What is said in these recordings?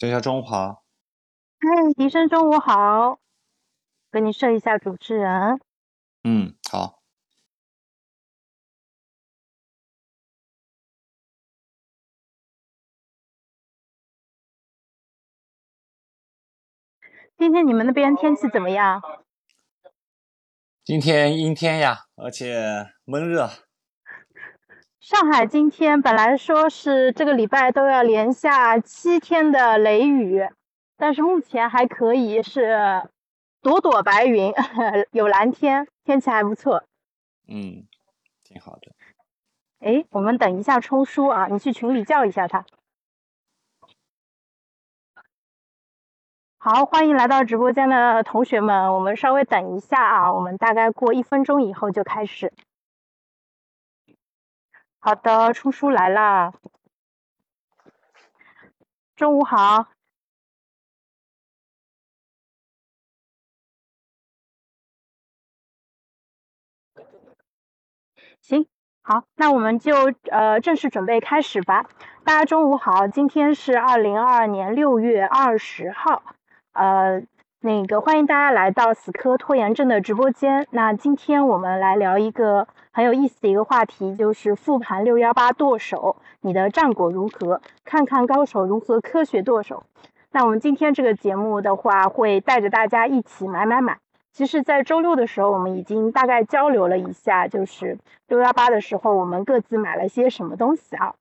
小小中午好。嗨，笛声中午好。给你设一下主持人。嗯，好。今天你们那边天气怎么样？今天阴天呀，而且闷热。上海今天本来说是这个礼拜都要连下七天的雷雨，但是目前还可以，是朵朵白云，有蓝天，天气还不错。嗯，挺好的。哎，我们等一下冲叔啊，你去群里叫一下他。好，欢迎来到直播间的同学们，我们稍微等一下啊，我们大概过一分钟以后就开始。好的，出书来啦！中午好。行，好，那我们就呃正式准备开始吧。大家中午好，今天是二零二二年六月二十号，呃。那个欢迎大家来到死磕拖延症的直播间。那今天我们来聊一个很有意思的一个话题，就是复盘六幺八剁手，你的战果如何？看看高手如何科学剁手。那我们今天这个节目的话，会带着大家一起买买买。其实，在周六的时候，我们已经大概交流了一下，就是六幺八的时候，我们各自买了些什么东西啊？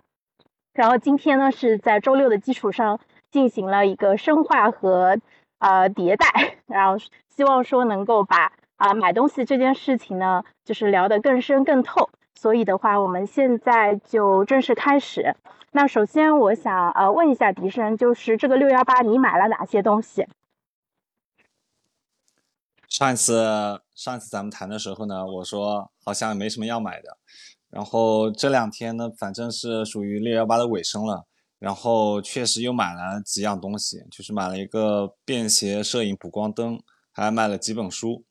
然后今天呢，是在周六的基础上进行了一个深化和。呃，迭代，然后希望说能够把啊买东西这件事情呢，就是聊得更深更透。所以的话，我们现在就正式开始。那首先我想呃问一下迪生，就是这个六幺八你买了哪些东西？上一次上一次咱们谈的时候呢，我说好像没什么要买的。然后这两天呢，反正是属于六幺八的尾声了。然后确实又买了几样东西，就是买了一个便携摄影补光灯，还买了几本书，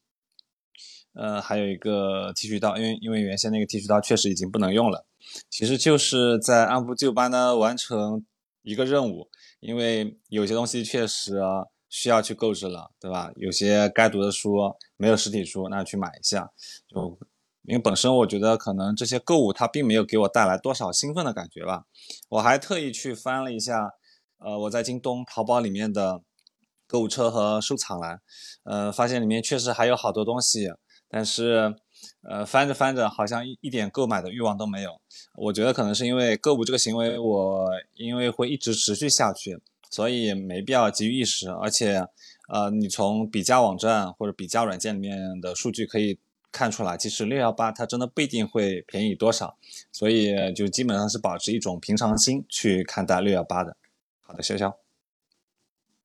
呃，还有一个剃须刀，因为因为原先那个剃须刀确实已经不能用了。其实就是在按部就班的完成一个任务，因为有些东西确实需要去购置了，对吧？有些该读的书没有实体书，那去买一下就。因为本身我觉得可能这些购物它并没有给我带来多少兴奋的感觉吧，我还特意去翻了一下，呃，我在京东、淘宝里面的购物车和收藏栏，呃，发现里面确实还有好多东西，但是，呃，翻着翻着好像一一点购买的欲望都没有。我觉得可能是因为购物这个行为，我因为会一直持续下去，所以没必要急于一时。而且，呃，你从比价网站或者比价软件里面的数据可以。看出来，其实六幺八它真的不一定会便宜多少，所以就基本上是保持一种平常心去看待六幺八的。好的，潇潇。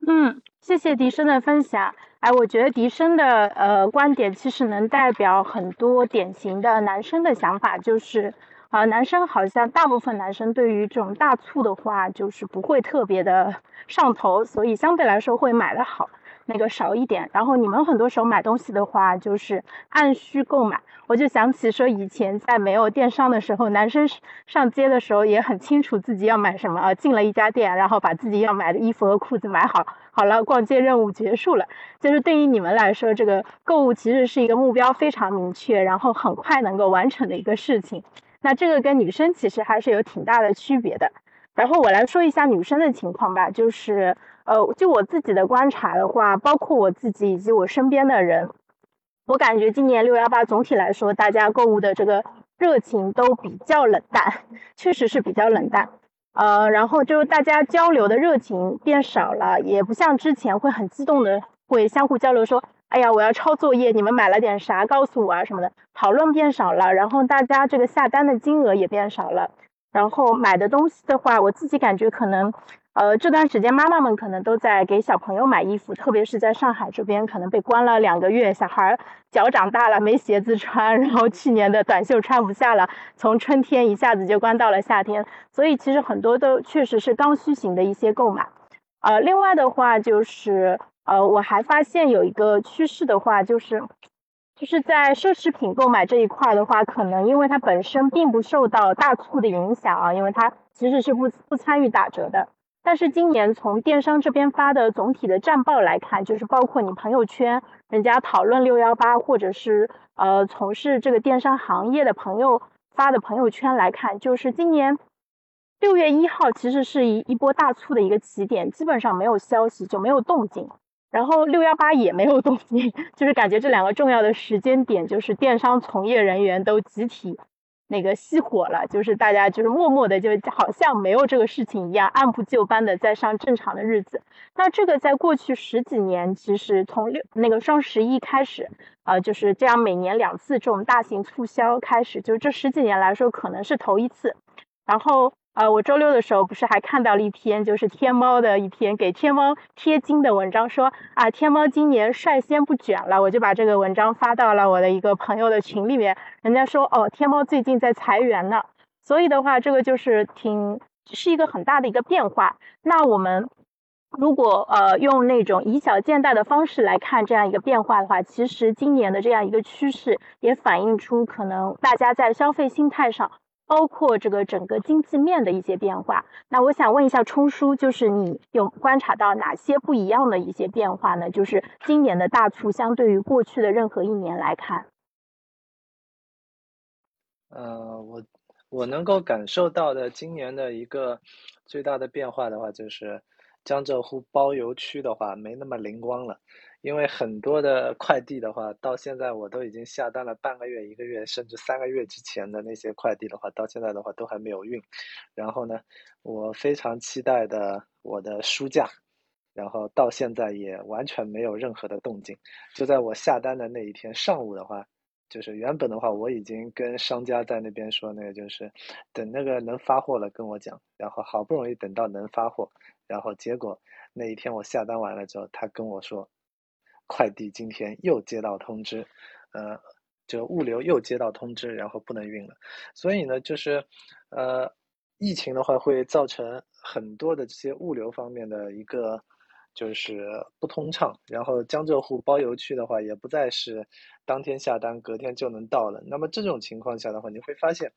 嗯，谢谢笛声的分享。哎，我觉得笛声的呃观点其实能代表很多典型的男生的想法，就是啊，男生好像大部分男生对于这种大促的话，就是不会特别的上头，所以相对来说会买的好。那个少一点，然后你们很多时候买东西的话，就是按需购买。我就想起说，以前在没有电商的时候，男生上街的时候也很清楚自己要买什么啊。进了一家店，然后把自己要买的衣服和裤子买好，好了，逛街任务结束了。就是对于你们来说，这个购物其实是一个目标非常明确，然后很快能够完成的一个事情。那这个跟女生其实还是有挺大的区别的。然后我来说一下女生的情况吧，就是。呃，就我自己的观察的话，包括我自己以及我身边的人，我感觉今年六幺八总体来说，大家购物的这个热情都比较冷淡，确实是比较冷淡。呃，然后就是大家交流的热情变少了，也不像之前会很激动的会相互交流说，哎呀，我要抄作业，你们买了点啥，告诉我啊什么的。讨论变少了，然后大家这个下单的金额也变少了，然后买的东西的话，我自己感觉可能。呃，这段时间妈妈们可能都在给小朋友买衣服，特别是在上海这边，可能被关了两个月，小孩脚长大了没鞋子穿，然后去年的短袖穿不下了，从春天一下子就关到了夏天，所以其实很多都确实是刚需型的一些购买。呃，另外的话就是，呃，我还发现有一个趋势的话，就是就是在奢侈品购买这一块的话，可能因为它本身并不受到大促的影响啊，因为它其实是不不参与打折的。但是今年从电商这边发的总体的战报来看，就是包括你朋友圈人家讨论六幺八，或者是呃从事这个电商行业的朋友发的朋友圈来看，就是今年六月一号其实是一一波大促的一个起点，基本上没有消息就没有动静，然后六幺八也没有动静，就是感觉这两个重要的时间点，就是电商从业人员都集体。那个熄火了，就是大家就是默默的，就好像没有这个事情一样，按部就班的在上正常的日子。那这个在过去十几年，其实从六那个双十一开始，呃，就是这样每年两次这种大型促销开始，就这十几年来说，可能是头一次。然后。呃，我周六的时候不是还看到了一篇，就是天猫的一篇给天猫贴金的文章，说啊，天猫今年率先不卷了，我就把这个文章发到了我的一个朋友的群里面，人家说哦，天猫最近在裁员呢，所以的话，这个就是挺是一个很大的一个变化。那我们如果呃用那种以小见大的方式来看这样一个变化的话，其实今年的这样一个趋势也反映出可能大家在消费心态上。包括这个整个经济面的一些变化，那我想问一下冲叔，就是你有观察到哪些不一样的一些变化呢？就是今年的大促相对于过去的任何一年来看，呃，我我能够感受到的今年的一个最大的变化的话，就是江浙沪包邮区的话没那么灵光了。因为很多的快递的话，到现在我都已经下单了半个月、一个月，甚至三个月之前的那些快递的话，到现在的话都还没有运。然后呢，我非常期待的我的书架，然后到现在也完全没有任何的动静。就在我下单的那一天上午的话，就是原本的话我已经跟商家在那边说，那个就是等那个能发货了跟我讲。然后好不容易等到能发货，然后结果那一天我下单完了之后，他跟我说。快递今天又接到通知，呃，就物流又接到通知，然后不能运了。所以呢，就是，呃，疫情的话会造成很多的这些物流方面的一个就是不通畅。然后江浙沪包邮区的话也不再是当天下单隔天就能到了。那么这种情况下的话，你会发现，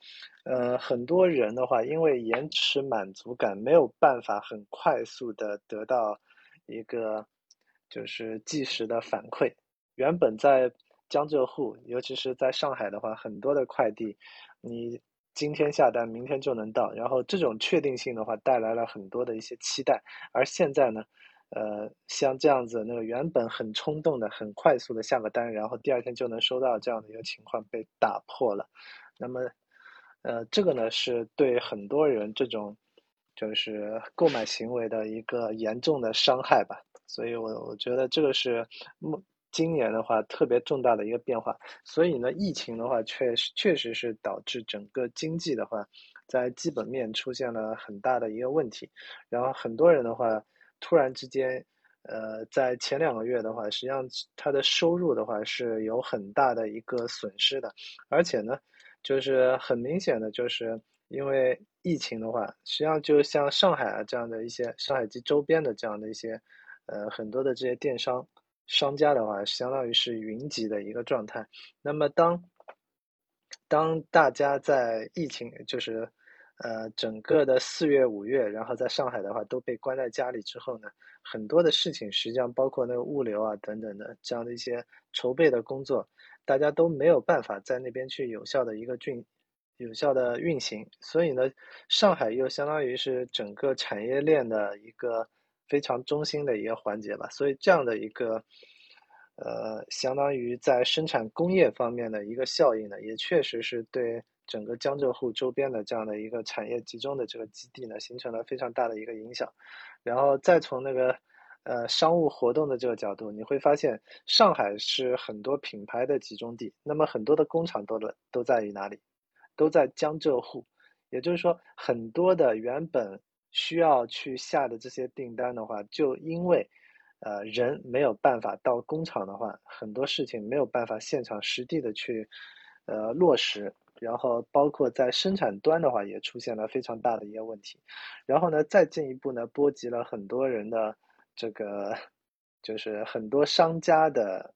呃，很多人的话因为延迟满足感没有办法很快速的得到一个。就是即时的反馈，原本在江浙沪，尤其是在上海的话，很多的快递，你今天下单，明天就能到，然后这种确定性的话，带来了很多的一些期待。而现在呢，呃，像这样子，那个原本很冲动的、很快速的下个单，然后第二天就能收到这样的一个情况被打破了。那么，呃，这个呢，是对很多人这种就是购买行为的一个严重的伤害吧。所以，我我觉得这个是目今年的话特别重大的一个变化。所以呢，疫情的话，确实确实是导致整个经济的话，在基本面出现了很大的一个问题。然后很多人的话，突然之间，呃，在前两个月的话，实际上他的收入的话是有很大的一个损失的。而且呢，就是很明显的，就是因为疫情的话，实际上就像上海啊这样的一些上海及周边的这样的一些。呃，很多的这些电商商家的话，相当于是云集的一个状态。那么，当当大家在疫情，就是呃整个的四月、五月，然后在上海的话都被关在家里之后呢，很多的事情，实际上包括那个物流啊等等的这样的一些筹备的工作，大家都没有办法在那边去有效的一个运有效的运行。所以呢，上海又相当于是整个产业链的一个。非常中心的一个环节吧，所以这样的一个，呃，相当于在生产工业方面的一个效应呢，也确实是对整个江浙沪周边的这样的一个产业集中的这个基地呢，形成了非常大的一个影响。然后再从那个呃商务活动的这个角度，你会发现上海是很多品牌的集中地，那么很多的工厂都的都在于哪里？都在江浙沪，也就是说很多的原本。需要去下的这些订单的话，就因为，呃，人没有办法到工厂的话，很多事情没有办法现场实地的去，呃，落实。然后包括在生产端的话，也出现了非常大的一个问题。然后呢，再进一步呢，波及了很多人的这个，就是很多商家的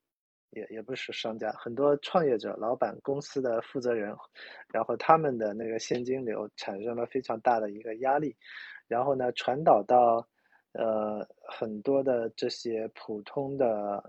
也也不是商家，很多创业者、老板、公司的负责人，然后他们的那个现金流产生了非常大的一个压力，然后呢，传导到呃很多的这些普通的，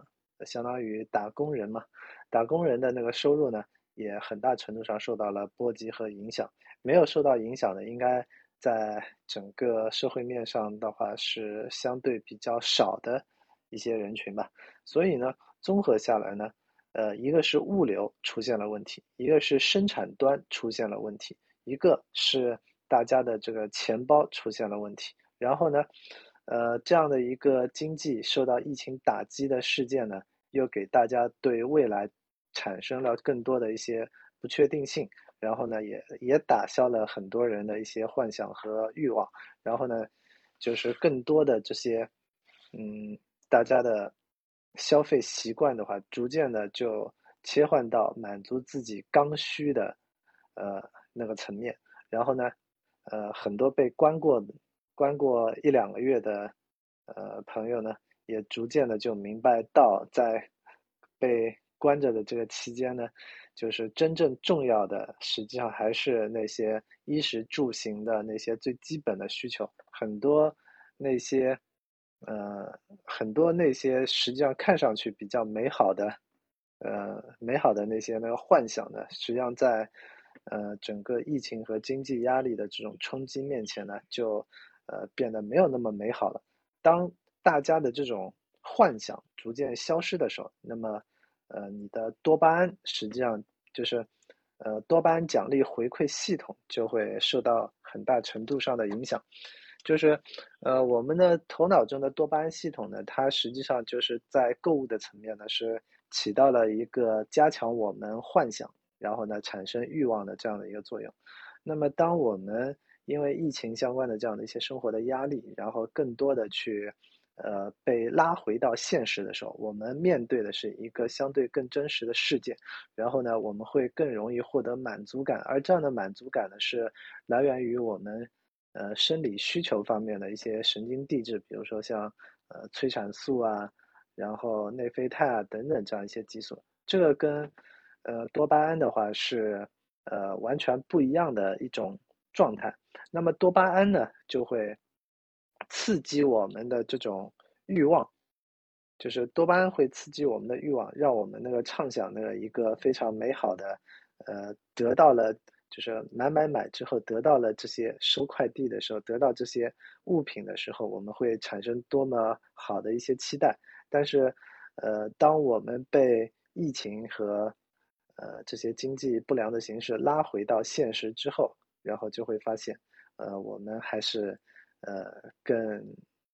相当于打工人嘛，打工人的那个收入呢，也很大程度上受到了波及和影响。没有受到影响的，应该在整个社会面上的话是相对比较少的一些人群吧。所以呢。综合下来呢，呃，一个是物流出现了问题，一个是生产端出现了问题，一个是大家的这个钱包出现了问题。然后呢，呃，这样的一个经济受到疫情打击的事件呢，又给大家对未来产生了更多的一些不确定性。然后呢，也也打消了很多人的一些幻想和欲望。然后呢，就是更多的这些，嗯，大家的。消费习惯的话，逐渐的就切换到满足自己刚需的，呃那个层面。然后呢，呃很多被关过关过一两个月的，呃朋友呢，也逐渐的就明白到，在被关着的这个期间呢，就是真正重要的，实际上还是那些衣食住行的那些最基本的需求。很多那些。呃，很多那些实际上看上去比较美好的，呃，美好的那些那个幻想呢，实际上在呃整个疫情和经济压力的这种冲击面前呢，就呃变得没有那么美好了。当大家的这种幻想逐渐消失的时候，那么呃你的多巴胺实际上就是呃多巴胺奖励回馈系统就会受到很大程度上的影响。就是，呃，我们的头脑中的多巴胺系统呢，它实际上就是在购物的层面呢，是起到了一个加强我们幻想，然后呢产生欲望的这样的一个作用。那么，当我们因为疫情相关的这样的一些生活的压力，然后更多的去，呃，被拉回到现实的时候，我们面对的是一个相对更真实的世界，然后呢，我们会更容易获得满足感，而这样的满足感呢，是来源于我们。呃，生理需求方面的一些神经递质，比如说像呃催产素啊，然后内啡肽啊等等这样一些激素，这个跟呃多巴胺的话是呃完全不一样的一种状态。那么多巴胺呢，就会刺激我们的这种欲望，就是多巴胺会刺激我们的欲望，让我们那个畅想的一个非常美好的呃得到了。就是买买买之后得到了这些收快递的时候，得到这些物品的时候，我们会产生多么好的一些期待。但是，呃，当我们被疫情和呃这些经济不良的形势拉回到现实之后，然后就会发现，呃，我们还是呃更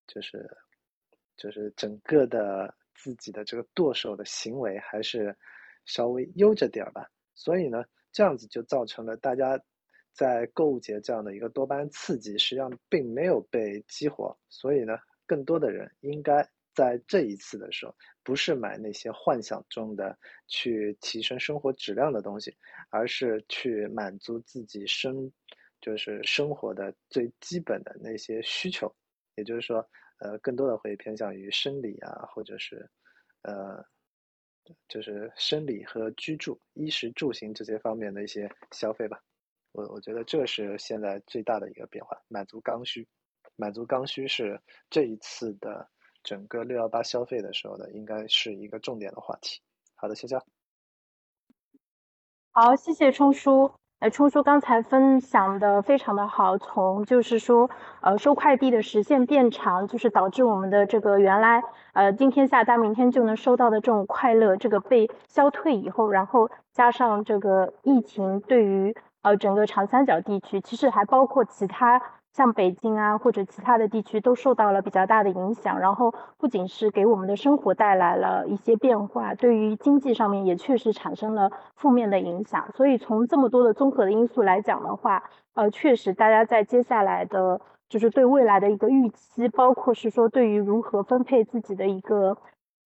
就是就是整个的自己的这个剁手的行为还是稍微悠着点儿吧。所以呢。这样子就造成了大家在购物节这样的一个多巴胺刺激，实际上并没有被激活。所以呢，更多的人应该在这一次的时候，不是买那些幻想中的去提升生活质量的东西，而是去满足自己生就是生活的最基本的那些需求。也就是说，呃，更多的会偏向于生理啊，或者是呃。就是生理和居住、衣食住行这些方面的一些消费吧，我我觉得这是现在最大的一个变化，满足刚需，满足刚需是这一次的整个六幺八消费的时候呢，应该是一个重点的话题。好的，谢谢。好，谢谢冲叔。呃，冲叔刚才分享的非常的好，从就是说，呃，收快递的时限变长，就是导致我们的这个原来，呃，今天下单明天就能收到的这种快乐，这个被消退以后，然后加上这个疫情对于呃整个长三角地区，其实还包括其他。像北京啊，或者其他的地区都受到了比较大的影响，然后不仅是给我们的生活带来了一些变化，对于经济上面也确实产生了负面的影响。所以从这么多的综合的因素来讲的话，呃，确实大家在接下来的，就是对未来的一个预期，包括是说对于如何分配自己的一个，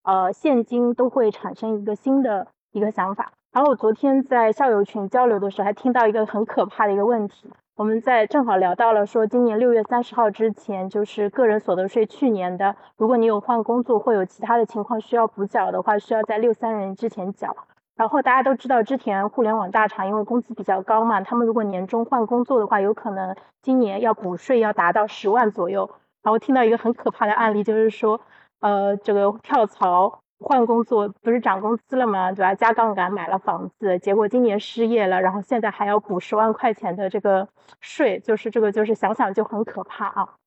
呃，现金，都会产生一个新的一个想法。然后我昨天在校友群交流的时候，还听到一个很可怕的一个问题。我们在正好聊到了说，今年六月三十号之前，就是个人所得税去年的，如果你有换工作或有其他的情况需要补缴的话，需要在六三零之前缴。然后大家都知道，之前互联网大厂因为工资比较高嘛，他们如果年终换工作的话，有可能今年要补税要达到十万左右。然后听到一个很可怕的案例，就是说，呃，这个跳槽。换工作不是涨工资了吗？对吧？加杠杆买了房子，结果今年失业了，然后现在还要补十万块钱的这个税，就是这个就是想想就很可怕啊。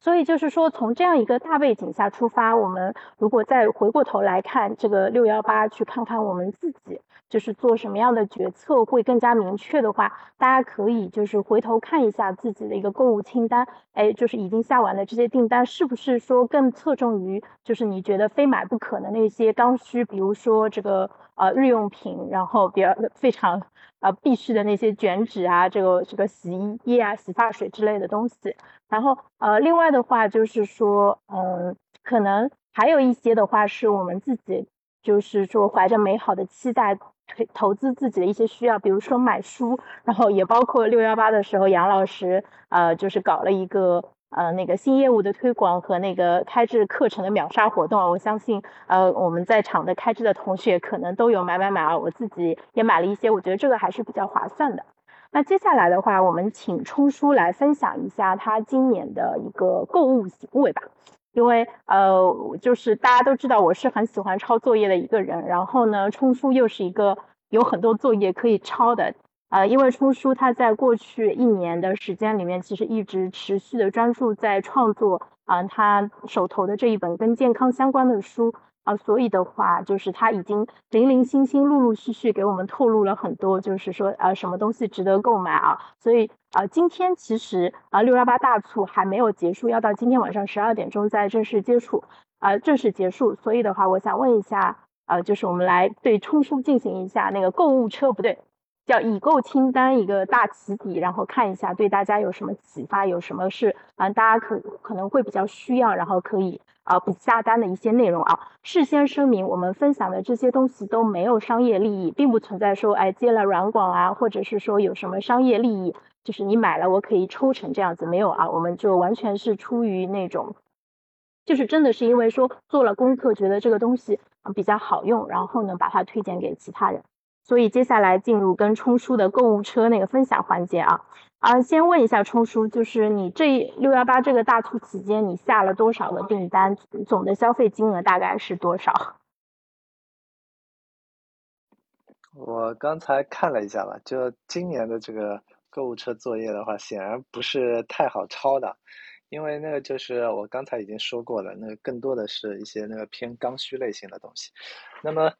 所以就是说，从这样一个大背景下出发，我们如果再回过头来看这个六幺八，去看看我们自己。就是做什么样的决策会更加明确的话，大家可以就是回头看一下自己的一个购物清单，哎，就是已经下完的这些订单，是不是说更侧重于就是你觉得非买不可的那些刚需，比如说这个呃日用品，然后比较非常呃必须的那些卷纸啊，这个这个洗衣液啊、洗发水之类的东西。然后呃，另外的话就是说，嗯，可能还有一些的话是我们自己就是说怀着美好的期待。投资自己的一些需要，比如说买书，然后也包括六幺八的时候，杨老师呃就是搞了一个呃那个新业务的推广和那个开智课程的秒杀活动。我相信呃我们在场的开智的同学可能都有买买买啊，我自己也买了一些，我觉得这个还是比较划算的。那接下来的话，我们请冲叔来分享一下他今年的一个购物行为吧。因为呃，就是大家都知道我是很喜欢抄作业的一个人，然后呢，冲叔又是一个有很多作业可以抄的，呃，因为冲叔他在过去一年的时间里面，其实一直持续的专注在创作啊，他手头的这一本跟健康相关的书。啊，所以的话，就是他已经零零星星、陆陆续续给我们透露了很多，就是说，呃，什么东西值得购买啊？所以，啊，今天其实啊，六幺八大促还没有结束，要到今天晚上十二点钟再正式结束，啊，正式结束。所以的话，我想问一下，呃，就是我们来对冲叔进行一下那个购物车，不对，叫已购清单一个大起底，然后看一下对大家有什么启发，有什么是啊，大家可可能会比较需要，然后可以。啊，不下单的一些内容啊，事先声明，我们分享的这些东西都没有商业利益，并不存在说，哎，接了软广啊，或者是说有什么商业利益，就是你买了我可以抽成这样子，没有啊，我们就完全是出于那种，就是真的是因为说做了功课，觉得这个东西比较好用，然后呢把它推荐给其他人。所以接下来进入跟冲叔的购物车那个分享环节啊啊，先问一下冲叔，就是你这六幺八这个大促期间，你下了多少个订单？总的消费金额大概是多少？我刚才看了一下吧，就今年的这个购物车作业的话，显然不是太好抄的，因为那个就是我刚才已经说过了，那个更多的是一些那个偏刚需类型的东西，那么。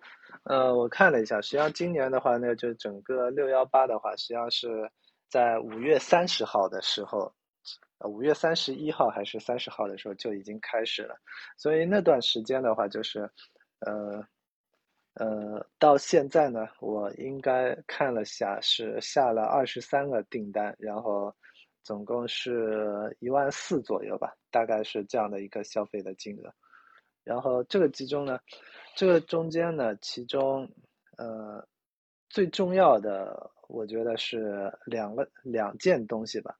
呃，我看了一下，实际上今年的话呢，就整个六幺八的话，实际上是在五月三十号的时候，呃，五月三十一号还是三十号的时候就已经开始了，所以那段时间的话，就是，呃，呃，到现在呢，我应该看了下，是下了二十三个订单，然后总共是一万四左右吧，大概是这样的一个消费的金额。然后这个集中呢，这个中间呢，其中呃最重要的，我觉得是两个两件东西吧。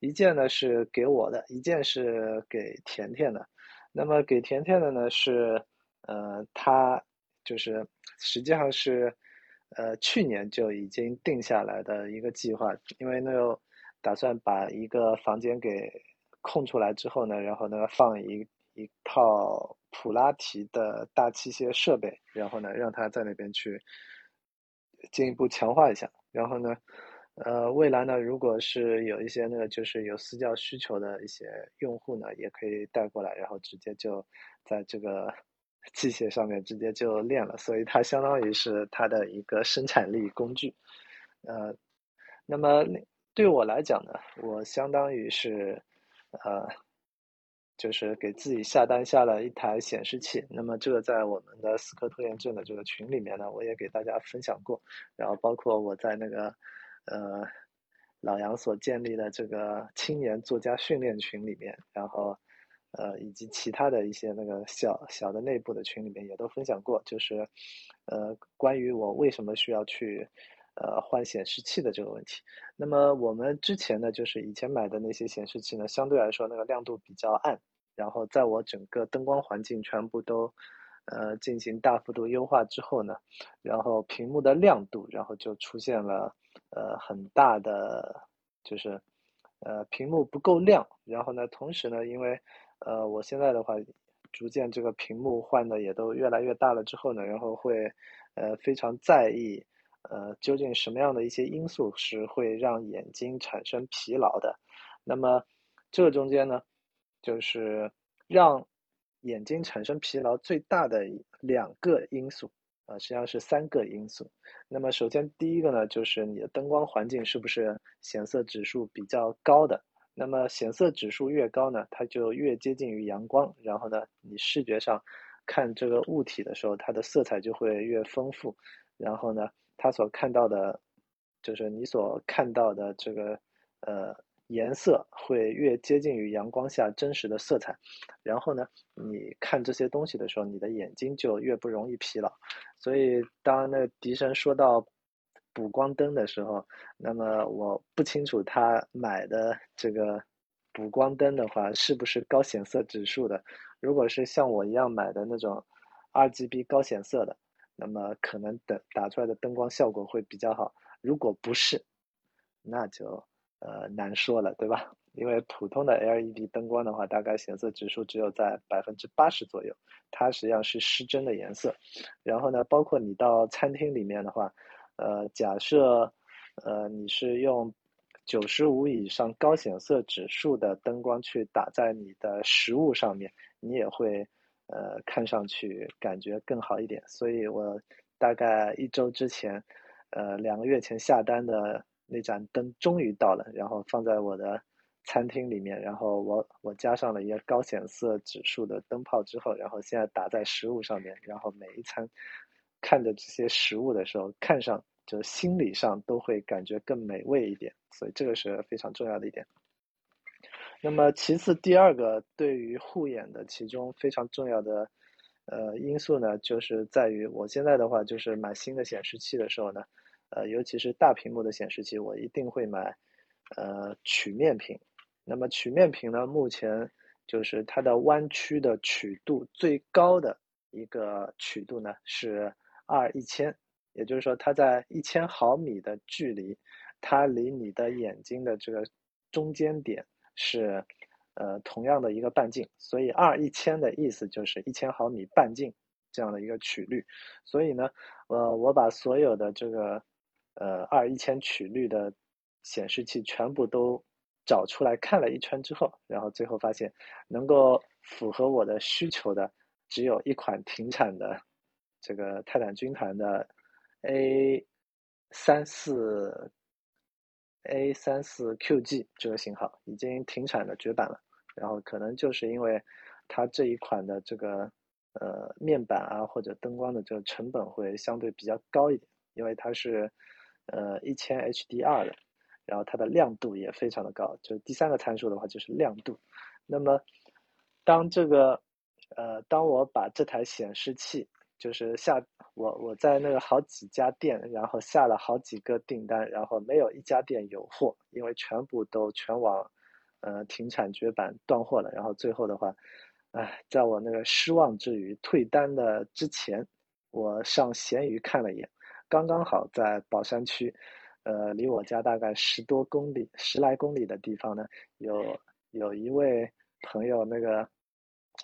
一件呢是给我的，一件是给甜甜的。那么给甜甜的呢是呃，他就是实际上是呃去年就已经定下来的一个计划，因为那个打算把一个房间给空出来之后呢，然后呢放一一套。普拉提的大器械设备，然后呢，让他在那边去进一步强化一下。然后呢，呃，未来呢，如果是有一些那个就是有私教需求的一些用户呢，也可以带过来，然后直接就在这个 器械上面直接就练了。所以它相当于是它的一个生产力工具。呃，那么对我来讲呢，我相当于是呃。就是给自己下单下了一台显示器，那么这个在我们的死磕拖延症的这个群里面呢，我也给大家分享过，然后包括我在那个呃老杨所建立的这个青年作家训练群里面，然后呃，以及其他的一些那个小小的内部的群里面也都分享过，就是呃，关于我为什么需要去呃换显示器的这个问题。那么我们之前呢，就是以前买的那些显示器呢，相对来说那个亮度比较暗，然后在我整个灯光环境全部都呃进行大幅度优化之后呢，然后屏幕的亮度，然后就出现了呃很大的就是呃屏幕不够亮，然后呢，同时呢，因为呃，我现在的话，逐渐这个屏幕换的也都越来越大了之后呢，然后会，呃，非常在意，呃，究竟什么样的一些因素是会让眼睛产生疲劳的？那么这中间呢，就是让眼睛产生疲劳最大的两个因素，啊，实际上是三个因素。那么首先第一个呢，就是你的灯光环境是不是显色指数比较高的？那么显色指数越高呢，它就越接近于阳光，然后呢，你视觉上看这个物体的时候，它的色彩就会越丰富，然后呢，它所看到的，就是你所看到的这个呃颜色会越接近于阳光下真实的色彩，然后呢，你看这些东西的时候，你的眼睛就越不容易疲劳。所以当那迪生说到。补光灯的时候，那么我不清楚他买的这个补光灯的话是不是高显色指数的。如果是像我一样买的那种 RGB 高显色的，那么可能等打出来的灯光效果会比较好。如果不是，那就呃难说了，对吧？因为普通的 LED 灯光的话，大概显色指数只有在百分之八十左右，它实际上是失真的颜色。然后呢，包括你到餐厅里面的话。呃，假设，呃，你是用九十五以上高显色指数的灯光去打在你的食物上面，你也会，呃，看上去感觉更好一点。所以我大概一周之前，呃，两个月前下单的那盏灯终于到了，然后放在我的餐厅里面，然后我我加上了一个高显色指数的灯泡之后，然后现在打在食物上面，然后每一餐看着这些食物的时候，看上。就心理上都会感觉更美味一点，所以这个是非常重要的一点。那么其次，第二个对于护眼的其中非常重要的呃因素呢，就是在于我现在的话，就是买新的显示器的时候呢，呃，尤其是大屏幕的显示器，我一定会买呃曲面屏。那么曲面屏呢，目前就是它的弯曲的曲度最高的一个曲度呢是二一千。也就是说，它在一千毫米的距离，它离你的眼睛的这个中间点是，呃，同样的一个半径。所以二一千的意思就是一千毫米半径这样的一个曲率。所以呢，呃，我把所有的这个，呃，二一千曲率的显示器全部都找出来看了一圈之后，然后最后发现，能够符合我的需求的只有一款停产的这个泰坦军团的。A 三四 A 三四 QG 这个型号已经停产了，绝版了。然后可能就是因为它这一款的这个呃面板啊或者灯光的这个成本会相对比较高一点，因为它是呃一千 HDR 的，然后它的亮度也非常的高。就第三个参数的话就是亮度。那么当这个呃当我把这台显示器就是下我我在那个好几家店，然后下了好几个订单，然后没有一家店有货，因为全部都全网，呃停产绝版断货了。然后最后的话，哎，在我那个失望之余退单的之前，我上闲鱼看了一眼，刚刚好在宝山区，呃离我家大概十多公里十来公里的地方呢，有有一位朋友那个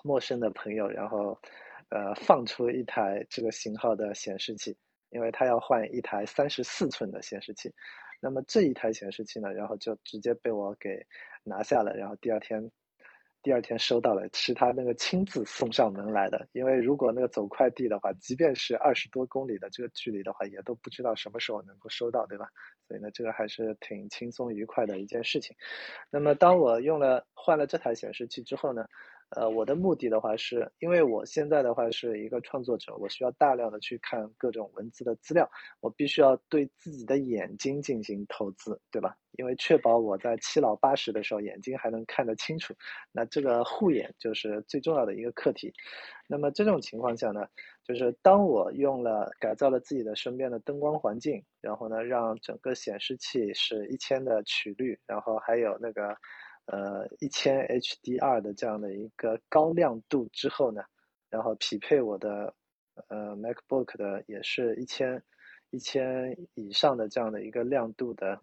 陌生的朋友，然后。呃，放出一台这个型号的显示器，因为他要换一台三十四寸的显示器。那么这一台显示器呢，然后就直接被我给拿下了。然后第二天，第二天收到了，是他那个亲自送上门来的。因为如果那个走快递的话，即便是二十多公里的这个距离的话，也都不知道什么时候能够收到，对吧？所以呢，这个还是挺轻松愉快的一件事情。那么当我用了换了这台显示器之后呢？呃，我的目的的话是，因为我现在的话是一个创作者，我需要大量的去看各种文字的资料，我必须要对自己的眼睛进行投资，对吧？因为确保我在七老八十的时候眼睛还能看得清楚，那这个护眼就是最重要的一个课题。那么这种情况下呢，就是当我用了改造了自己的身边的灯光环境，然后呢，让整个显示器是一千的曲率，然后还有那个。呃，一千 HDR 的这样的一个高亮度之后呢，然后匹配我的呃 MacBook 的也是一千一千以上的这样的一个亮度的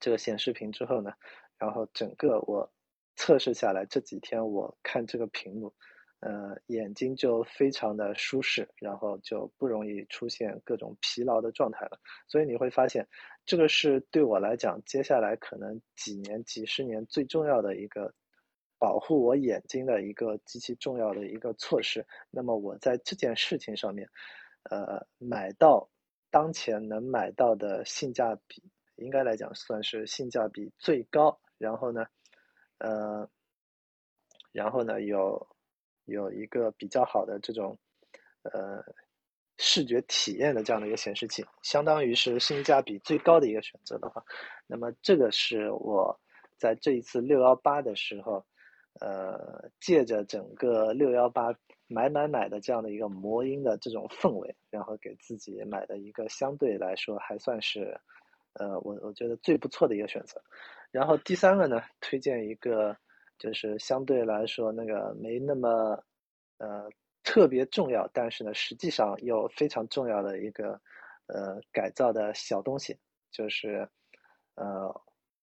这个显示屏之后呢，然后整个我测试下来这几天我看这个屏幕。呃，眼睛就非常的舒适，然后就不容易出现各种疲劳的状态了。所以你会发现，这个是对我来讲，接下来可能几年、几十年最重要的一个保护我眼睛的一个极其重要的一个措施。那么我在这件事情上面，呃，买到当前能买到的性价比，应该来讲算是性价比最高。然后呢，呃，然后呢有。有一个比较好的这种，呃，视觉体验的这样的一个显示器，相当于是性价比最高的一个选择的话，那么这个是我在这一次六幺八的时候，呃，借着整个六幺八买买买的这样的一个魔音的这种氛围，然后给自己买的一个相对来说还算是，呃，我我觉得最不错的一个选择。然后第三个呢，推荐一个。就是相对来说那个没那么，呃，特别重要，但是呢，实际上又非常重要的一个，呃，改造的小东西，就是，呃，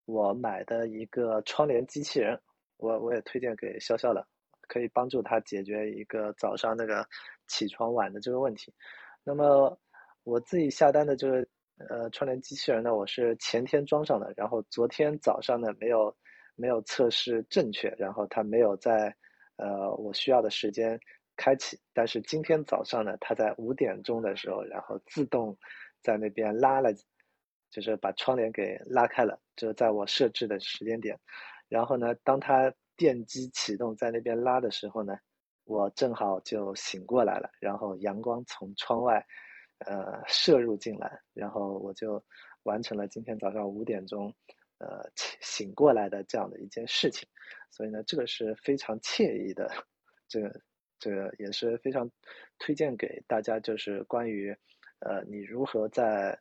我买的一个窗帘机器人，我我也推荐给潇潇了，可以帮助他解决一个早上那个起床晚的这个问题。那么我自己下单的这个呃窗帘机器人呢，我是前天装上的，然后昨天早上呢没有。没有测试正确，然后它没有在呃我需要的时间开启。但是今天早上呢，它在五点钟的时候，然后自动在那边拉了，就是把窗帘给拉开了，就在我设置的时间点。然后呢，当它电机启动在那边拉的时候呢，我正好就醒过来了。然后阳光从窗外呃射入进来，然后我就完成了今天早上五点钟。呃，醒过来的这样的一件事情，所以呢，这个是非常惬意的，这个这个也是非常推荐给大家，就是关于呃，你如何在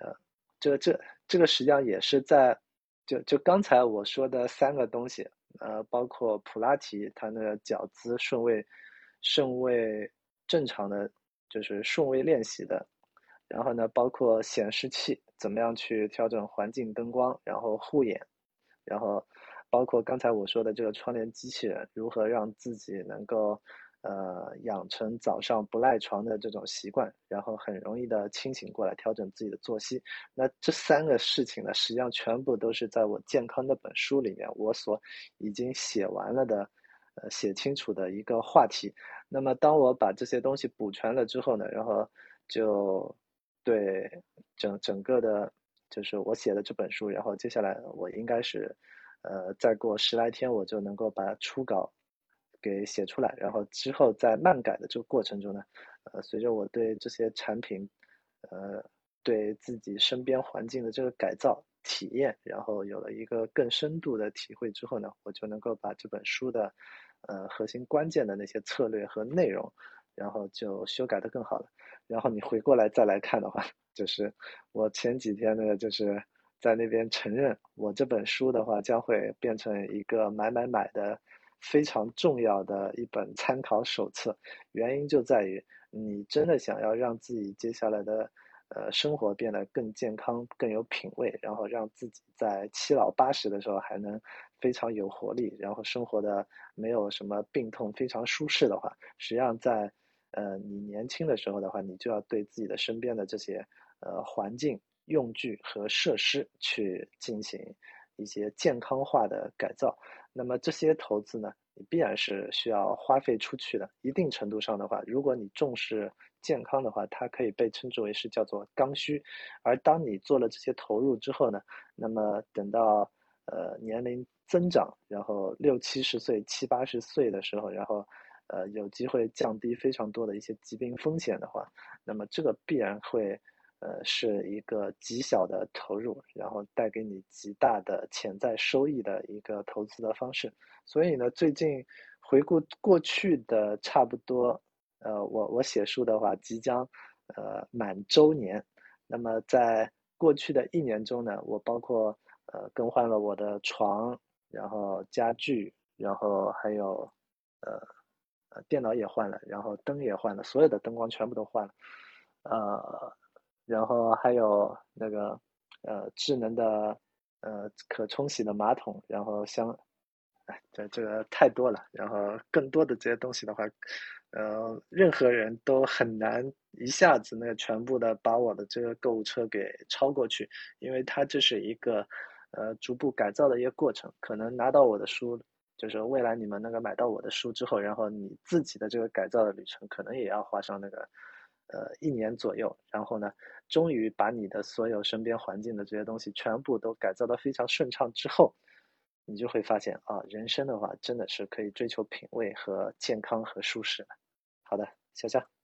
呃，这这这个实际上也是在就就刚才我说的三个东西，呃，包括普拉提它那个脚姿顺位顺位正常的，就是顺位练习的。然后呢，包括显示器怎么样去调整环境灯光，然后护眼，然后包括刚才我说的这个窗帘机器人，如何让自己能够呃养成早上不赖床的这种习惯，然后很容易的清醒过来，调整自己的作息。那这三个事情呢，实际上全部都是在我健康那本书里面我所已经写完了的，呃写清楚的一个话题。那么当我把这些东西补全了之后呢，然后就。对，整整个的，就是我写的这本书，然后接下来我应该是，呃，再过十来天我就能够把初稿给写出来，然后之后在漫改的这个过程中呢，呃，随着我对这些产品，呃，对自己身边环境的这个改造体验，然后有了一个更深度的体会之后呢，我就能够把这本书的，呃，核心关键的那些策略和内容。然后就修改的更好了。然后你回过来再来看的话，就是我前几天呢，就是在那边承认，我这本书的话将会变成一个买买买的非常重要的一本参考手册。原因就在于，你真的想要让自己接下来的呃生活变得更健康、更有品味，然后让自己在七老八十的时候还能非常有活力，然后生活的没有什么病痛，非常舒适的话，实际上在呃，你年轻的时候的话，你就要对自己的身边的这些呃环境、用具和设施去进行一些健康化的改造。那么这些投资呢，你必然是需要花费出去的。一定程度上的话，如果你重视健康的话，它可以被称之为是叫做刚需。而当你做了这些投入之后呢，那么等到呃年龄增长，然后六七十岁、七八十岁的时候，然后呃有机会降低非常多的一些疾病风险的话，那么这个必然会呃是一个极小的投入，然后带给你极大的潜在收益的一个投资的方式。所以呢，最近回顾过去的差不多，呃，我我写书的话即将呃满周年，那么在过去的一年中呢，我包括呃更换了我的床，然后家具，然后还有呃电脑也换了，然后灯也换了，所有的灯光全部都换了，呃，然后还有那个呃智能的呃可冲洗的马桶，然后香。哎，这这个太多了，然后更多的这些东西的话，呃，任何人都很难一下子那个全部的把我的这个购物车给超过去，因为它这是一个呃逐步改造的一个过程。可能拿到我的书，就是未来你们那个买到我的书之后，然后你自己的这个改造的旅程，可能也要花上那个呃一年左右。然后呢，终于把你的所有身边环境的这些东西全部都改造的非常顺畅之后。你就会发现啊，人生的话真的是可以追求品味和健康和舒适。好的，小夏。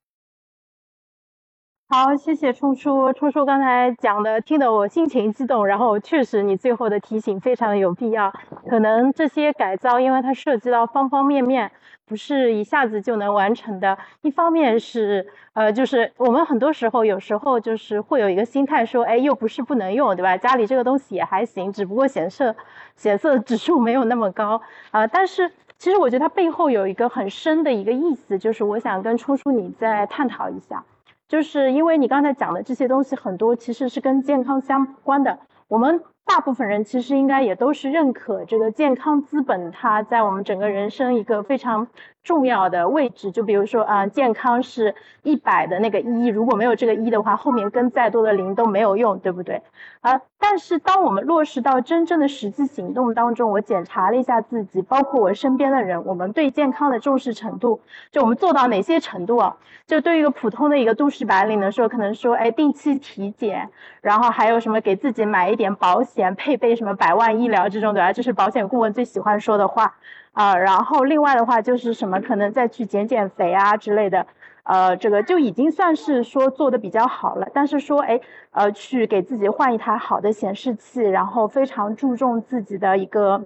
好，谢谢冲叔。冲叔刚才讲的，听得我心情激动。然后确实，你最后的提醒非常有必要。可能这些改造，因为它涉及到方方面面，不是一下子就能完成的。一方面是，呃，就是我们很多时候，有时候就是会有一个心态说，哎，又不是不能用，对吧？家里这个东西也还行，只不过显色显色指数没有那么高啊。但是其实我觉得它背后有一个很深的一个意思，就是我想跟冲叔你再探讨一下。就是因为你刚才讲的这些东西很多，其实是跟健康相关的。我们大部分人其实应该也都是认可这个健康资本，它在我们整个人生一个非常重要的位置。就比如说啊，健康是一百的那个一，如果没有这个一的话，后面跟再多的零都没有用，对不对？啊，但是当我们落实到真正的实际行动当中，我检查了一下自己，包括我身边的人，我们对健康的重视程度，就我们做到哪些程度啊？就对于一个普通的一个都市白领的说，可能说，哎，定期体检，然后还有什么给自己买一点保险，配备什么百万医疗这种，对吧？这是保险顾问最喜欢说的话啊。然后另外的话就是什么，可能再去减减肥啊之类的，呃，这个就已经算是说做的比较好了。但是说，哎，呃，去给自己换一台好的显示器，然后非常注重自己的一个。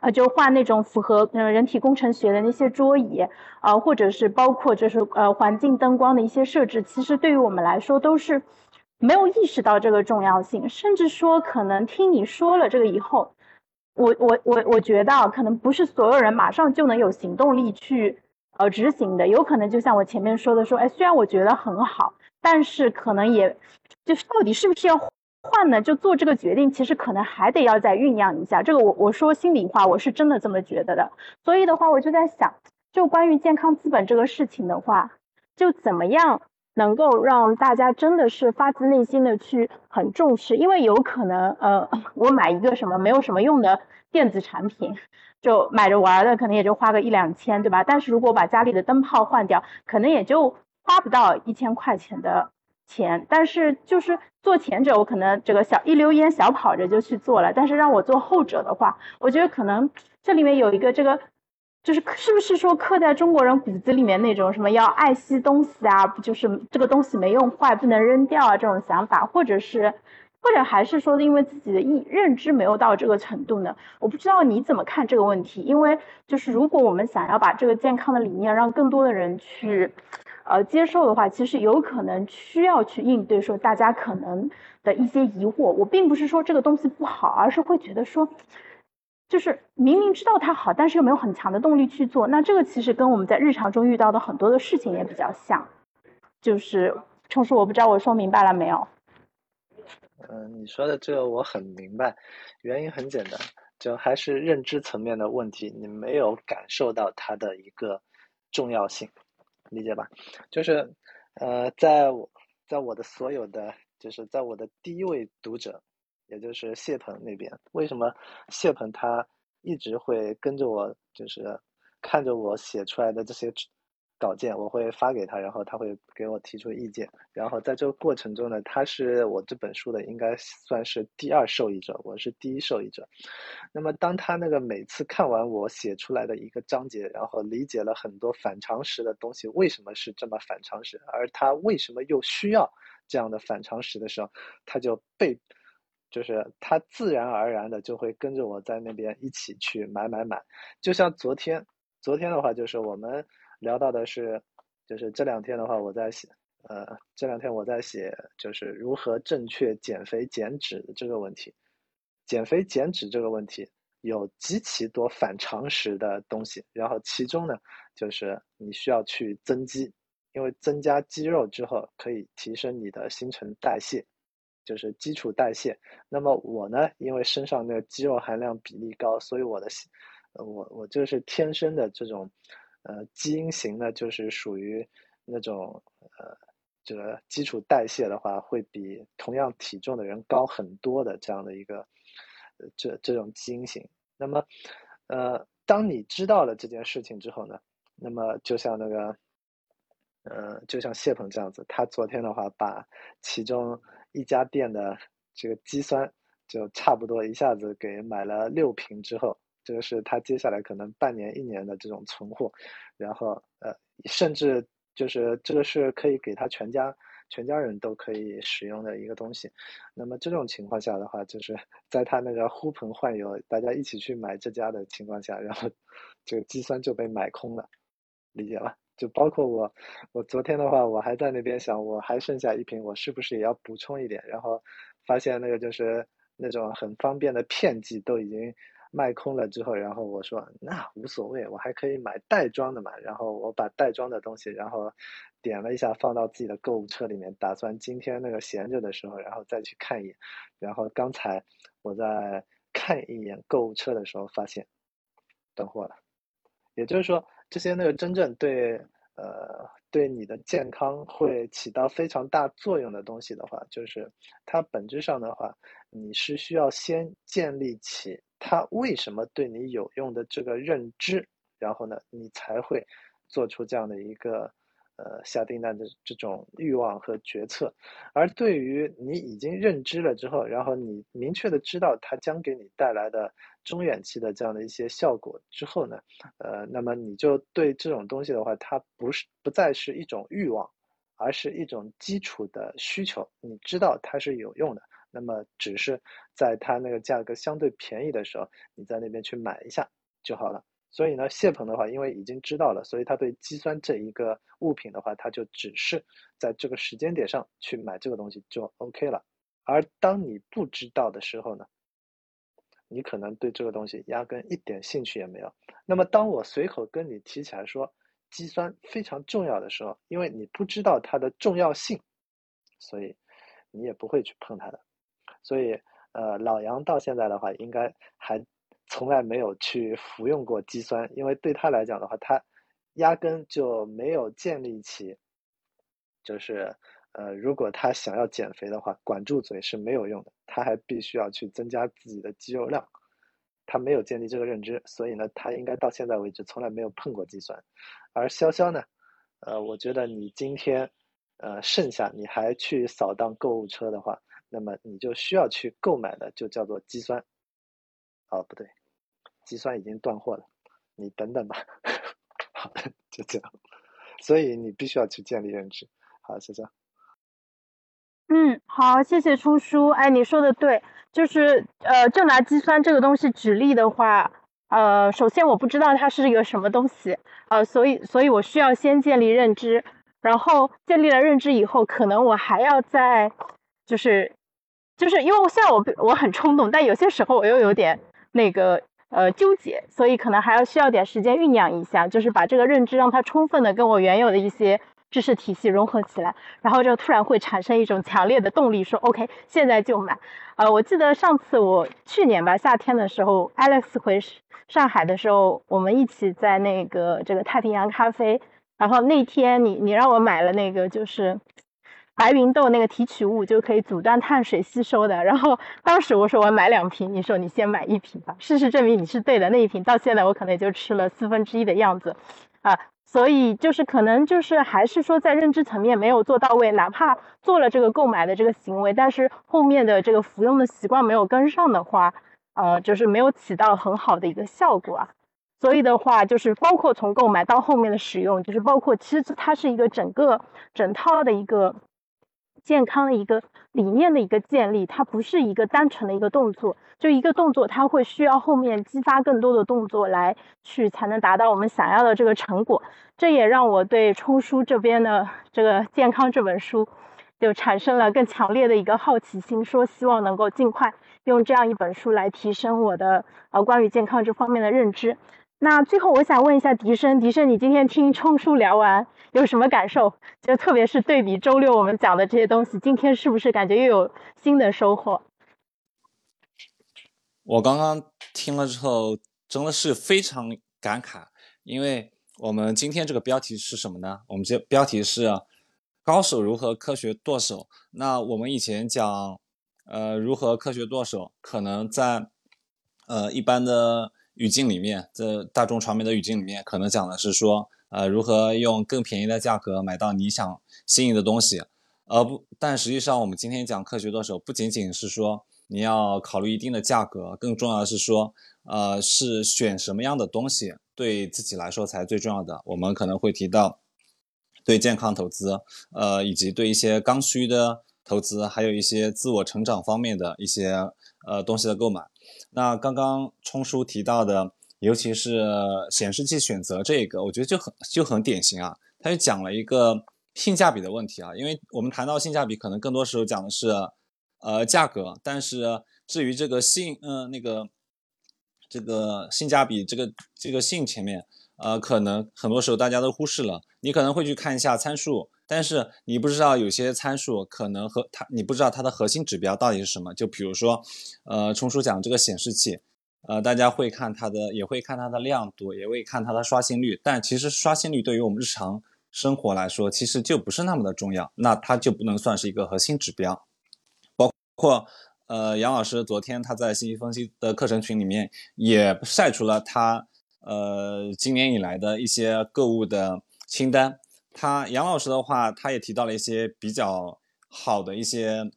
呃，就换那种符合呃人体工程学的那些桌椅，啊，或者是包括就是呃环境灯光的一些设置，其实对于我们来说都是没有意识到这个重要性，甚至说可能听你说了这个以后，我我我我觉得可能不是所有人马上就能有行动力去呃执行的，有可能就像我前面说的说，哎，虽然我觉得很好，但是可能也就是到底是不是要。换呢，就做这个决定，其实可能还得要再酝酿一下。这个我我说心里话，我是真的这么觉得的。所以的话，我就在想，就关于健康资本这个事情的话，就怎么样能够让大家真的是发自内心的去很重视？因为有可能，呃，我买一个什么没有什么用的电子产品，就买着玩的，可能也就花个一两千，对吧？但是如果把家里的灯泡换掉，可能也就花不到一千块钱的。钱，但是就是做前者，我可能这个小一溜烟小跑着就去做了。但是让我做后者的话，我觉得可能这里面有一个这个，就是是不是说刻在中国人骨子里面那种什么要爱惜东西啊，不就是这个东西没用坏不能扔掉啊这种想法，或者是或者还是说因为自己的意认知没有到这个程度呢？我不知道你怎么看这个问题，因为就是如果我们想要把这个健康的理念让更多的人去。呃，接受的话，其实有可能需要去应对说大家可能的一些疑惑。我并不是说这个东西不好，而是会觉得说，就是明明知道它好，但是又没有很强的动力去做。那这个其实跟我们在日常中遇到的很多的事情也比较像。就是冲叔，我不知道我说明白了没有？嗯，你说的这个我很明白，原因很简单，就还是认知层面的问题，你没有感受到它的一个重要性。理解吧，就是，呃，在我，在我的所有的，就是在我的第一位读者，也就是谢鹏那边，为什么谢鹏他一直会跟着我，就是看着我写出来的这些稿件，我会发给他，然后他会给我提出意见。然后在这个过程中呢，他是我这本书的应该算是第二受益者，我是第一受益者。那么当他那个每次看完我写出来的一个章节，然后理解了很多反常识的东西，为什么是这么反常识，而他为什么又需要这样的反常识的时候，他就被。就是他自然而然的就会跟着我在那边一起去买买买，就像昨天，昨天的话就是我们聊到的是，就是这两天的话我在写，呃，这两天我在写就是如何正确减肥减脂的这个问题，减肥减脂这个问题有极其多反常识的东西，然后其中呢就是你需要去增肌，因为增加肌肉之后可以提升你的新陈代谢。就是基础代谢。那么我呢，因为身上那个肌肉含量比例高，所以我的，我我就是天生的这种，呃，基因型呢，就是属于那种，呃，这个基础代谢的话，会比同样体重的人高很多的这样的一个，这这种基因型。那么，呃，当你知道了这件事情之后呢，那么就像那个，呃，就像谢鹏这样子，他昨天的话把其中。一家店的这个肌酸就差不多一下子给买了六瓶之后，这个是他接下来可能半年一年的这种存货，然后呃，甚至就是这个是可以给他全家全家人都可以使用的一个东西。那么这种情况下的话，就是 在他那个呼朋唤友大家一起去买这家的情况下，然后 这个肌酸就被买空了，理解吧？就包括我，我昨天的话，我还在那边想，我还剩下一瓶，我是不是也要补充一点？然后发现那个就是那种很方便的片剂都已经卖空了之后，然后我说那无所谓，我还可以买袋装的嘛。然后我把袋装的东西，然后点了一下，放到自己的购物车里面，打算今天那个闲着的时候，然后再去看一眼。然后刚才我在看一眼购物车的时候，发现断货了，也就是说。这些那个真正对呃对你的健康会起到非常大作用的东西的话，就是它本质上的话，你是需要先建立起它为什么对你有用的这个认知，然后呢，你才会做出这样的一个。呃，下订单的这种欲望和决策，而对于你已经认知了之后，然后你明确的知道它将给你带来的中远期的这样的一些效果之后呢，呃，那么你就对这种东西的话，它不是不再是一种欲望，而是一种基础的需求。你知道它是有用的，那么只是在它那个价格相对便宜的时候，你在那边去买一下就好了。所以呢，谢鹏的话，因为已经知道了，所以他对肌酸这一个物品的话，他就只是在这个时间点上去买这个东西就 OK 了。而当你不知道的时候呢，你可能对这个东西压根一点兴趣也没有。那么当我随口跟你提起来说肌酸非常重要的时候，因为你不知道它的重要性，所以你也不会去碰它的。所以，呃，老杨到现在的话，应该还。从来没有去服用过肌酸，因为对他来讲的话，他压根就没有建立起，就是呃，如果他想要减肥的话，管住嘴是没有用的，他还必须要去增加自己的肌肉量，他没有建立这个认知，所以呢，他应该到现在为止从来没有碰过肌酸。而潇潇呢，呃，我觉得你今天呃剩下你还去扫荡购物车的话，那么你就需要去购买的就叫做肌酸。哦，不对，肌酸已经断货了，你等等吧。好的，就这样。所以你必须要去建立认知。好，就这样。嗯，好，谢谢冲叔。哎，你说的对，就是呃，就拿肌酸这个东西举例的话，呃，首先我不知道它是一个什么东西，呃，所以所以我需要先建立认知，然后建立了认知以后，可能我还要再就是就是因为我虽然我我很冲动，但有些时候我又有点。那个呃纠结，所以可能还要需要点时间酝酿一下，就是把这个认知让它充分的跟我原有的一些知识体系融合起来，然后就突然会产生一种强烈的动力，说 OK，现在就买。呃，我记得上次我去年吧夏天的时候，Alex 回上海的时候，我们一起在那个这个太平洋咖啡，然后那天你你让我买了那个就是。白芸豆那个提取物就可以阻断碳水吸收的，然后当时我说我买两瓶，你说你先买一瓶吧。事实证明你是对的，那一瓶到现在我可能也就吃了四分之一的样子，啊，所以就是可能就是还是说在认知层面没有做到位，哪怕做了这个购买的这个行为，但是后面的这个服用的习惯没有跟上的话，呃，就是没有起到很好的一个效果啊。所以的话，就是包括从购买到后面的使用，就是包括其实它是一个整个整套的一个健康的一个理念的一个建立，它不是一个单纯的一个动作，就一个动作，它会需要后面激发更多的动作来去才能达到我们想要的这个成果。这也让我对冲叔这边的这个健康这本书就产生了更强烈的一个好奇心，说希望能够尽快用这样一本书来提升我的呃关于健康这方面的认知。那最后我想问一下笛声，笛声，你今天听冲叔聊完有什么感受？就特别是对比周六我们讲的这些东西，今天是不是感觉又有新的收获？我刚刚听了之后，真的是非常感慨，因为我们今天这个标题是什么呢？我们这标题是“高手如何科学剁手”。那我们以前讲，呃，如何科学剁手，可能在呃一般的。语境里面，这大众传媒的语境里面，可能讲的是说，呃，如何用更便宜的价格买到你想心仪的东西，而不，但实际上我们今天讲科学剁手，不仅仅是说你要考虑一定的价格，更重要的是说，呃，是选什么样的东西对自己来说才最重要的。我们可能会提到对健康投资，呃，以及对一些刚需的投资，还有一些自我成长方面的一些呃东西的购买。那刚刚冲叔提到的，尤其是显示器选择这个，我觉得就很就很典型啊。他就讲了一个性价比的问题啊，因为我们谈到性价比，可能更多时候讲的是呃价格，但是至于这个性，嗯，那个这个性价比，这个这个性前面，呃，可能很多时候大家都忽视了。你可能会去看一下参数。但是你不知道有些参数可能和它，你不知道它的核心指标到底是什么。就比如说，呃，冲叔讲这个显示器，呃，大家会看它的，也会看它的亮度，也会看它的刷新率。但其实刷新率对于我们日常生活来说，其实就不是那么的重要。那它就不能算是一个核心指标。包括，呃，杨老师昨天他在信息分析的课程群里面也晒出了他，呃，今年以来的一些购物的清单。他杨老师的话，他也提到了一些比较好的一些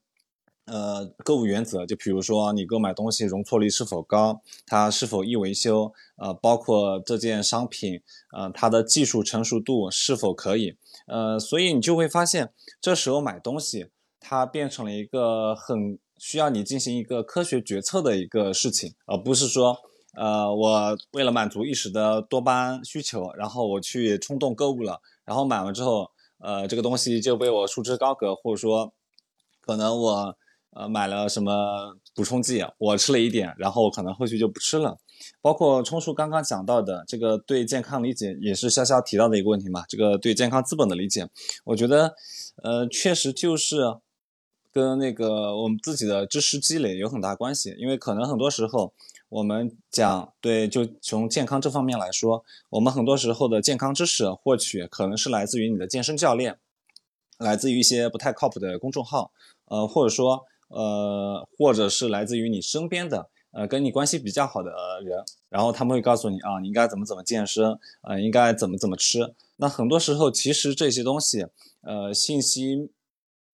呃购物原则，就比如说你购买东西容错率是否高，它是否易维修，呃，包括这件商品，呃，它的技术成熟度是否可以，呃，所以你就会发现，这时候买东西它变成了一个很需要你进行一个科学决策的一个事情，而不是说，呃，我为了满足一时的多巴胺需求，然后我去冲动购物了。然后买完之后，呃，这个东西就被我束之高阁，或者说，可能我呃买了什么补充剂，我吃了一点，然后可能后续就不吃了。包括冲叔刚刚讲到的这个对健康理解，也是潇潇提到的一个问题嘛。这个对健康资本的理解，我觉得，呃，确实就是跟那个我们自己的知识积累有很大关系，因为可能很多时候。我们讲对，就从健康这方面来说，我们很多时候的健康知识获取可能是来自于你的健身教练，来自于一些不太靠谱的公众号，呃，或者说呃，或者是来自于你身边的呃跟你关系比较好的人，然后他们会告诉你啊，你应该怎么怎么健身，呃，应该怎么怎么吃。那很多时候其实这些东西，呃，信息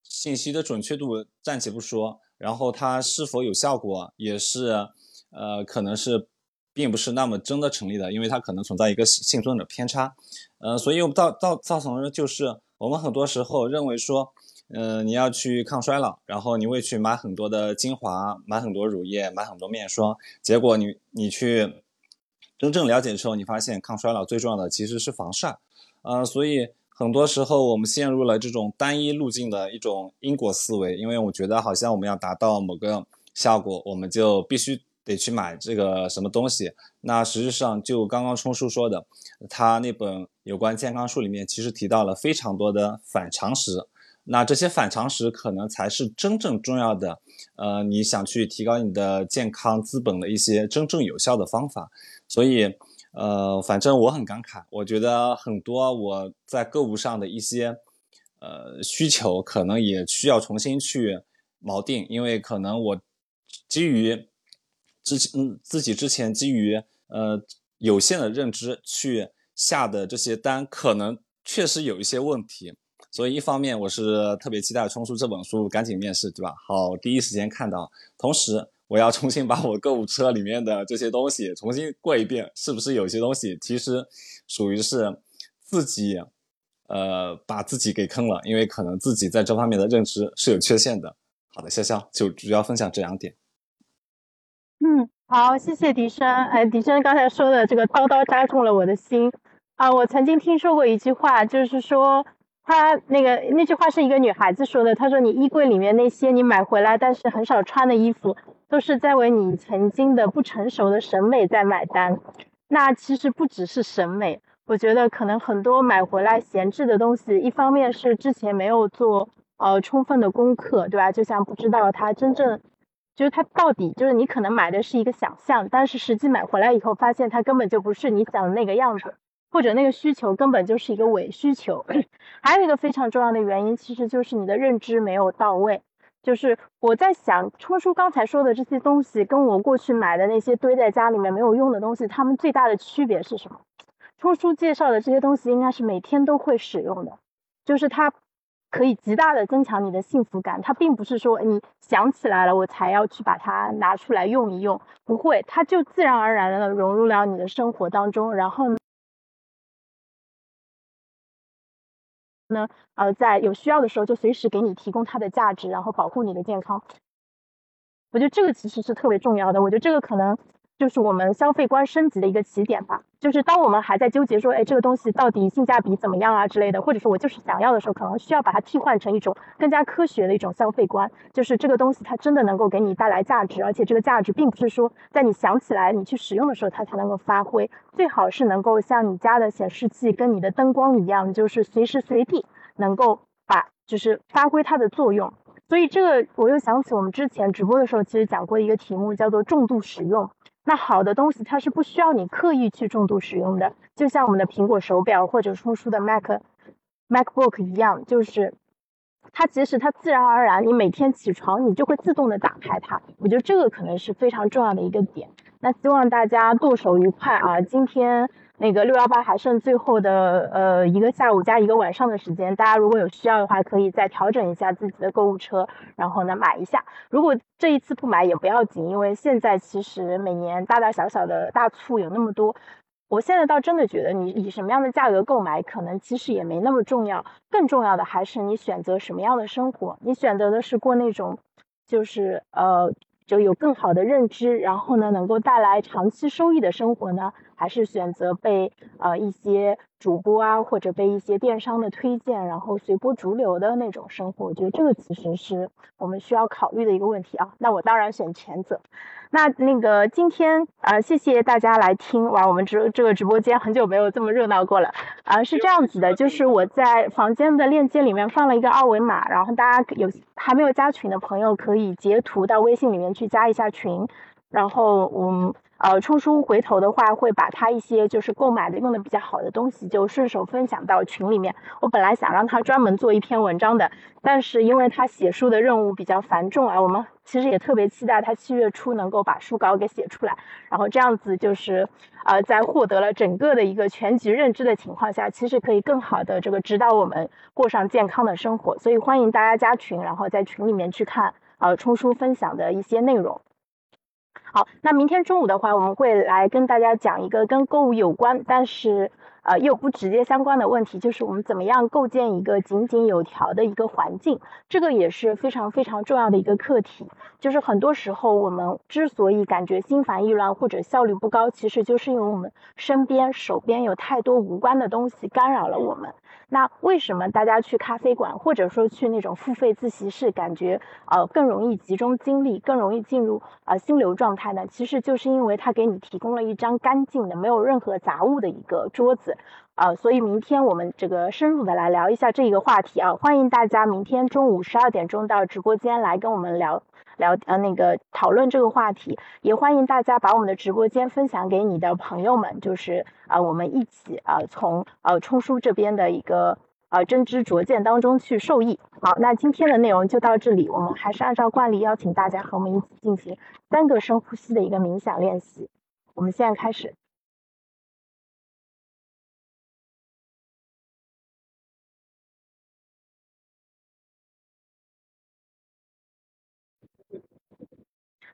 信息的准确度暂且不说，然后它是否有效果也是。呃，可能是并不是那么真的成立的，因为它可能存在一个幸存者偏差，呃，所以我们造造造成的就是我们很多时候认为说，嗯，你要去抗衰老，然后你会去买很多的精华，买很多乳液，买很多面霜，结果你你去真正了解之后，你发现抗衰老最重要的其实是防晒，呃，所以很多时候我们陷入了这种单一路径的一种因果思维，因为我觉得好像我们要达到某个效果，我们就必须。得去买这个什么东西？那实际上就刚刚冲叔说的，他那本有关健康书里面其实提到了非常多的反常识。那这些反常识可能才是真正重要的，呃，你想去提高你的健康资本的一些真正有效的方法。所以，呃，反正我很感慨，我觉得很多我在购物上的一些呃需求，可能也需要重新去锚定，因为可能我基于。之前嗯，自己之前基于呃有限的认知去下的这些单可能确实有一些问题，所以一方面我是特别期待冲叔这本书赶紧面试，对吧？好，第一时间看到。同时，我要重新把我购物车里面的这些东西重新过一遍，是不是有些东西其实属于是自己呃把自己给坑了？因为可能自己在这方面的认知是有缺陷的。好的，潇潇就主要分享这两点。嗯，好，谢谢笛声。哎，笛声刚才说的这个刀刀扎中了我的心啊！我曾经听说过一句话，就是说，他那个那句话是一个女孩子说的。她说：“你衣柜里面那些你买回来但是很少穿的衣服，都是在为你曾经的不成熟的审美在买单。”那其实不只是审美，我觉得可能很多买回来闲置的东西，一方面是之前没有做。呃，充分的功课，对吧？就像不知道它真正，就是它到底就是你可能买的是一个想象，但是实际买回来以后，发现它根本就不是你想的那个样子，或者那个需求根本就是一个伪需求。还有一个非常重要的原因，其实就是你的认知没有到位。就是我在想，冲叔刚才说的这些东西，跟我过去买的那些堆在家里面没有用的东西，它们最大的区别是什么？冲叔介绍的这些东西，应该是每天都会使用的，就是它。可以极大的增强你的幸福感，它并不是说你想起来了我才要去把它拿出来用一用，不会，它就自然而然的融入了你的生活当中，然后呢，呃，在有需要的时候就随时给你提供它的价值，然后保护你的健康。我觉得这个其实是特别重要的，我觉得这个可能。就是我们消费观升级的一个起点吧。就是当我们还在纠结说，哎，这个东西到底性价比怎么样啊之类的，或者说我就是想要的时候，可能需要把它替换成一种更加科学的一种消费观。就是这个东西它真的能够给你带来价值，而且这个价值并不是说在你想起来你去使用的时候它才能够发挥，最好是能够像你家的显示器跟你的灯光一样，就是随时随地能够把就是发挥它的作用。所以这个我又想起我们之前直播的时候其实讲过一个题目，叫做重度使用。那好的东西，它是不需要你刻意去重度使用的，就像我们的苹果手表或者出书的 Mac MacBook 一样，就是它即使它自然而然，你每天起床你就会自动的打开它。我觉得这个可能是非常重要的一个点。那希望大家剁手愉快啊！今天。那个六幺八还剩最后的呃一个下午加一个晚上的时间，大家如果有需要的话，可以再调整一下自己的购物车，然后呢买一下。如果这一次不买也不要紧，因为现在其实每年大大小小的大促有那么多。我现在倒真的觉得，你以什么样的价格购买，可能其实也没那么重要。更重要的还是你选择什么样的生活。你选择的是过那种，就是呃。就有更好的认知，然后呢，能够带来长期收益的生活呢，还是选择被呃一些主播啊，或者被一些电商的推荐，然后随波逐流的那种生活？我觉得这个其实是我们需要考虑的一个问题啊。那我当然选前者。那那个今天啊，谢谢大家来听哇，我们直这个直播间很久没有这么热闹过了啊，是这样子的，就是我在房间的链接里面放了一个二维码，然后大家有还没有加群的朋友可以截图到微信里面去加一下群，然后嗯。呃，冲叔回头的话会把他一些就是购买的用的比较好的东西就顺手分享到群里面。我本来想让他专门做一篇文章的，但是因为他写书的任务比较繁重啊，我们其实也特别期待他七月初能够把书稿给写出来，然后这样子就是呃，在获得了整个的一个全局认知的情况下，其实可以更好的这个指导我们过上健康的生活。所以欢迎大家加群，然后在群里面去看呃冲叔分享的一些内容。好，那明天中午的话，我们会来跟大家讲一个跟购物有关，但是呃又不直接相关的问题，就是我们怎么样构建一个井井有条的一个环境，这个也是非常非常重要的一个课题。就是很多时候我们之所以感觉心烦意乱或者效率不高，其实就是因为我们身边手边有太多无关的东西干扰了我们。那为什么大家去咖啡馆或者说去那种付费自习室，感觉呃更容易集中精力，更容易进入呃心流状态呢？其实就是因为它给你提供了一张干净的、没有任何杂物的一个桌子，啊，所以明天我们这个深入的来聊一下这一个话题啊，欢迎大家明天中午十二点钟到直播间来跟我们聊。聊呃那个讨论这个话题，也欢迎大家把我们的直播间分享给你的朋友们，就是啊我们一起啊从呃冲叔这边的一个呃真知灼见当中去受益。好，那今天的内容就到这里，我们还是按照惯例邀请大家和我们一起进行三个深呼吸的一个冥想练习。我们现在开始。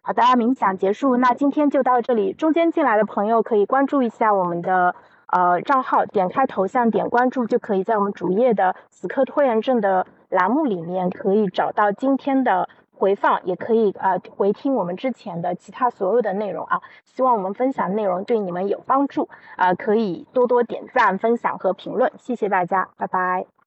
好的，冥想结束，那今天就到这里。中间进来的朋友可以关注一下我们的呃账号，点开头像点关注，就可以在我们主页的死磕拖延症的栏目里面可以找到今天的回放，也可以呃回听我们之前的其他所有的内容啊。希望我们分享内容对你们有帮助啊，可以多多点赞、分享和评论，谢谢大家，拜拜。